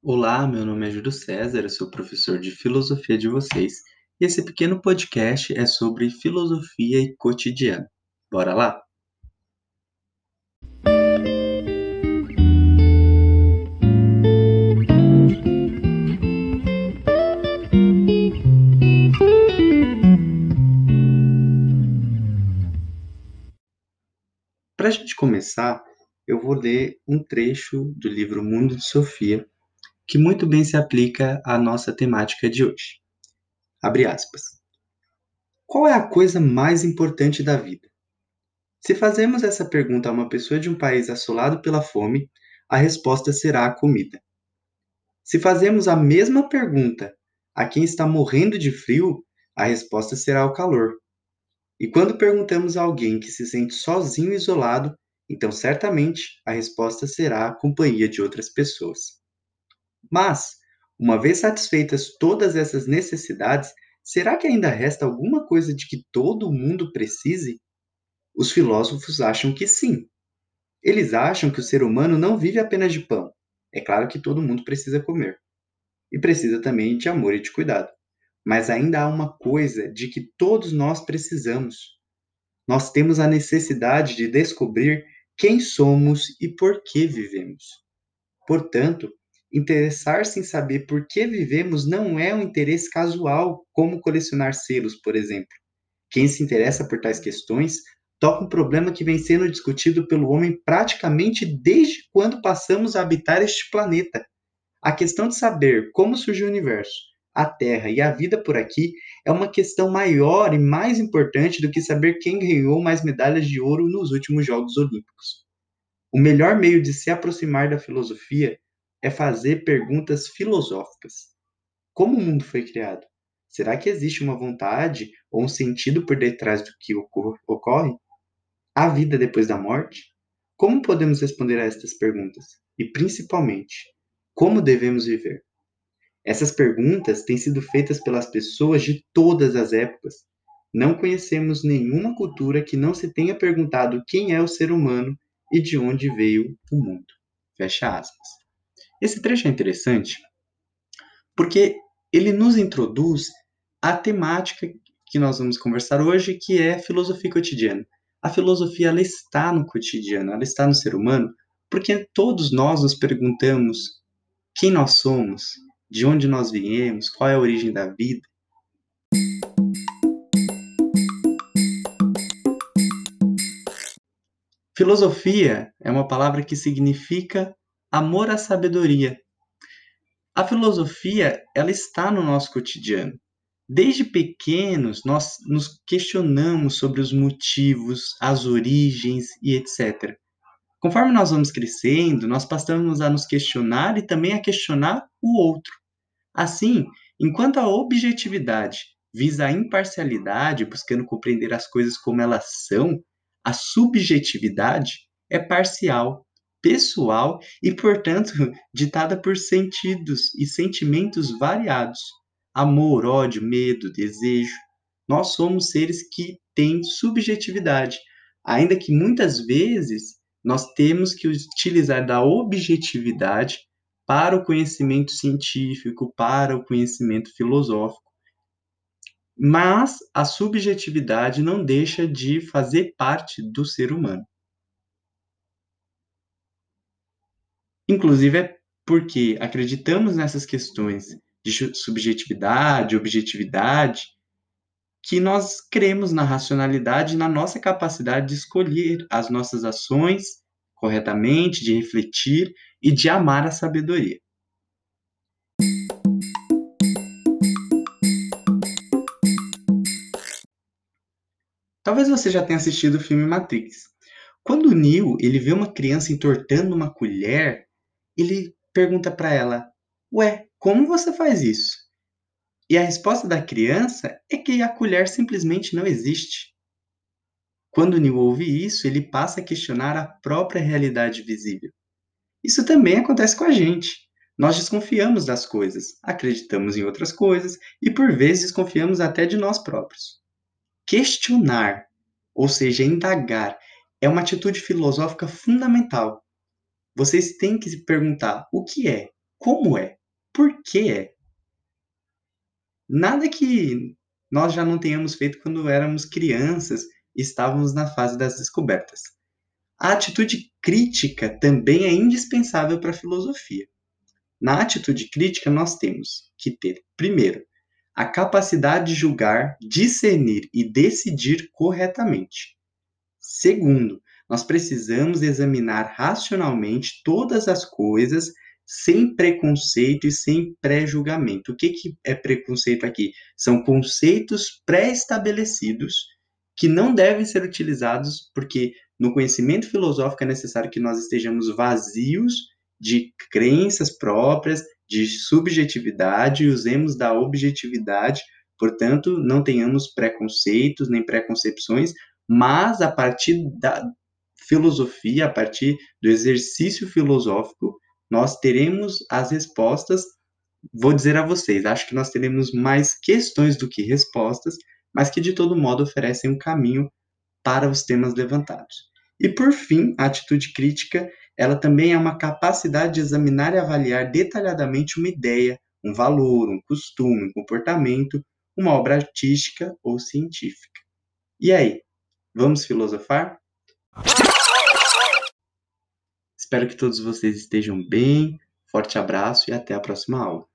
Olá, meu nome é Júlio César, eu sou professor de filosofia de vocês e esse pequeno podcast é sobre filosofia e cotidiano. Bora lá? Para a gente começar, eu vou ler um trecho do livro Mundo de Sofia, que muito bem se aplica à nossa temática de hoje. Abre aspas. Qual é a coisa mais importante da vida? Se fazemos essa pergunta a uma pessoa de um país assolado pela fome, a resposta será a comida. Se fazemos a mesma pergunta a quem está morrendo de frio, a resposta será o calor. E quando perguntamos a alguém que se sente sozinho isolado, então certamente a resposta será a companhia de outras pessoas. Mas, uma vez satisfeitas todas essas necessidades, será que ainda resta alguma coisa de que todo mundo precise? Os filósofos acham que sim. Eles acham que o ser humano não vive apenas de pão. É claro que todo mundo precisa comer. E precisa também de amor e de cuidado. Mas ainda há uma coisa de que todos nós precisamos. Nós temos a necessidade de descobrir quem somos e por que vivemos. Portanto, Interessar-se em saber por que vivemos não é um interesse casual, como colecionar selos, por exemplo. Quem se interessa por tais questões toca um problema que vem sendo discutido pelo homem praticamente desde quando passamos a habitar este planeta. A questão de saber como surgiu o universo, a Terra e a vida por aqui é uma questão maior e mais importante do que saber quem ganhou mais medalhas de ouro nos últimos Jogos Olímpicos. O melhor meio de se aproximar da filosofia é fazer perguntas filosóficas. Como o mundo foi criado? Será que existe uma vontade ou um sentido por detrás do que ocorre? Há vida depois da morte? Como podemos responder a estas perguntas? E, principalmente, como devemos viver? Essas perguntas têm sido feitas pelas pessoas de todas as épocas. Não conhecemos nenhuma cultura que não se tenha perguntado quem é o ser humano e de onde veio o mundo. Fecha aspas. Esse trecho é interessante porque ele nos introduz à temática que nós vamos conversar hoje, que é filosofia cotidiana. A filosofia ela está no cotidiano, ela está no ser humano, porque todos nós nos perguntamos quem nós somos, de onde nós viemos, qual é a origem da vida. Filosofia é uma palavra que significa amor à sabedoria. A filosofia, ela está no nosso cotidiano. Desde pequenos, nós nos questionamos sobre os motivos, as origens e etc. Conforme nós vamos crescendo, nós passamos a nos questionar e também a questionar o outro. Assim, enquanto a objetividade visa a imparcialidade, buscando compreender as coisas como elas são, a subjetividade é parcial, pessoal e, portanto, ditada por sentidos e sentimentos variados: amor, ódio, medo, desejo. Nós somos seres que têm subjetividade, ainda que muitas vezes nós temos que utilizar da objetividade para o conhecimento científico, para o conhecimento filosófico. Mas a subjetividade não deixa de fazer parte do ser humano. Inclusive é porque acreditamos nessas questões de subjetividade, objetividade, que nós cremos na racionalidade e na nossa capacidade de escolher as nossas ações corretamente, de refletir e de amar a sabedoria. Talvez você já tenha assistido o filme Matrix. Quando o Neo ele vê uma criança entortando uma colher, ele pergunta para ela: Ué, como você faz isso? E a resposta da criança é que a colher simplesmente não existe. Quando Neil ouve isso, ele passa a questionar a própria realidade visível. Isso também acontece com a gente. Nós desconfiamos das coisas, acreditamos em outras coisas e por vezes desconfiamos até de nós próprios. Questionar, ou seja, indagar, é uma atitude filosófica fundamental vocês têm que se perguntar o que é como é, por que é. Nada que nós já não tenhamos feito quando éramos crianças e estávamos na fase das descobertas. A atitude crítica também é indispensável para a filosofia. Na atitude crítica, nós temos que ter, primeiro, a capacidade de julgar, discernir e decidir corretamente. Segundo, nós precisamos examinar racionalmente todas as coisas sem preconceito e sem pré-julgamento. O que, que é preconceito aqui? São conceitos pré-estabelecidos que não devem ser utilizados, porque no conhecimento filosófico é necessário que nós estejamos vazios de crenças próprias, de subjetividade e usemos da objetividade, portanto, não tenhamos preconceitos nem preconcepções, mas a partir da filosofia, a partir do exercício filosófico, nós teremos as respostas. Vou dizer a vocês, acho que nós teremos mais questões do que respostas, mas que de todo modo oferecem um caminho para os temas levantados. E por fim, a atitude crítica ela também é uma capacidade de examinar e avaliar detalhadamente uma ideia, um valor, um costume, um comportamento, uma obra artística ou científica. E aí, vamos filosofar? Espero que todos vocês estejam bem. Forte abraço e até a próxima aula.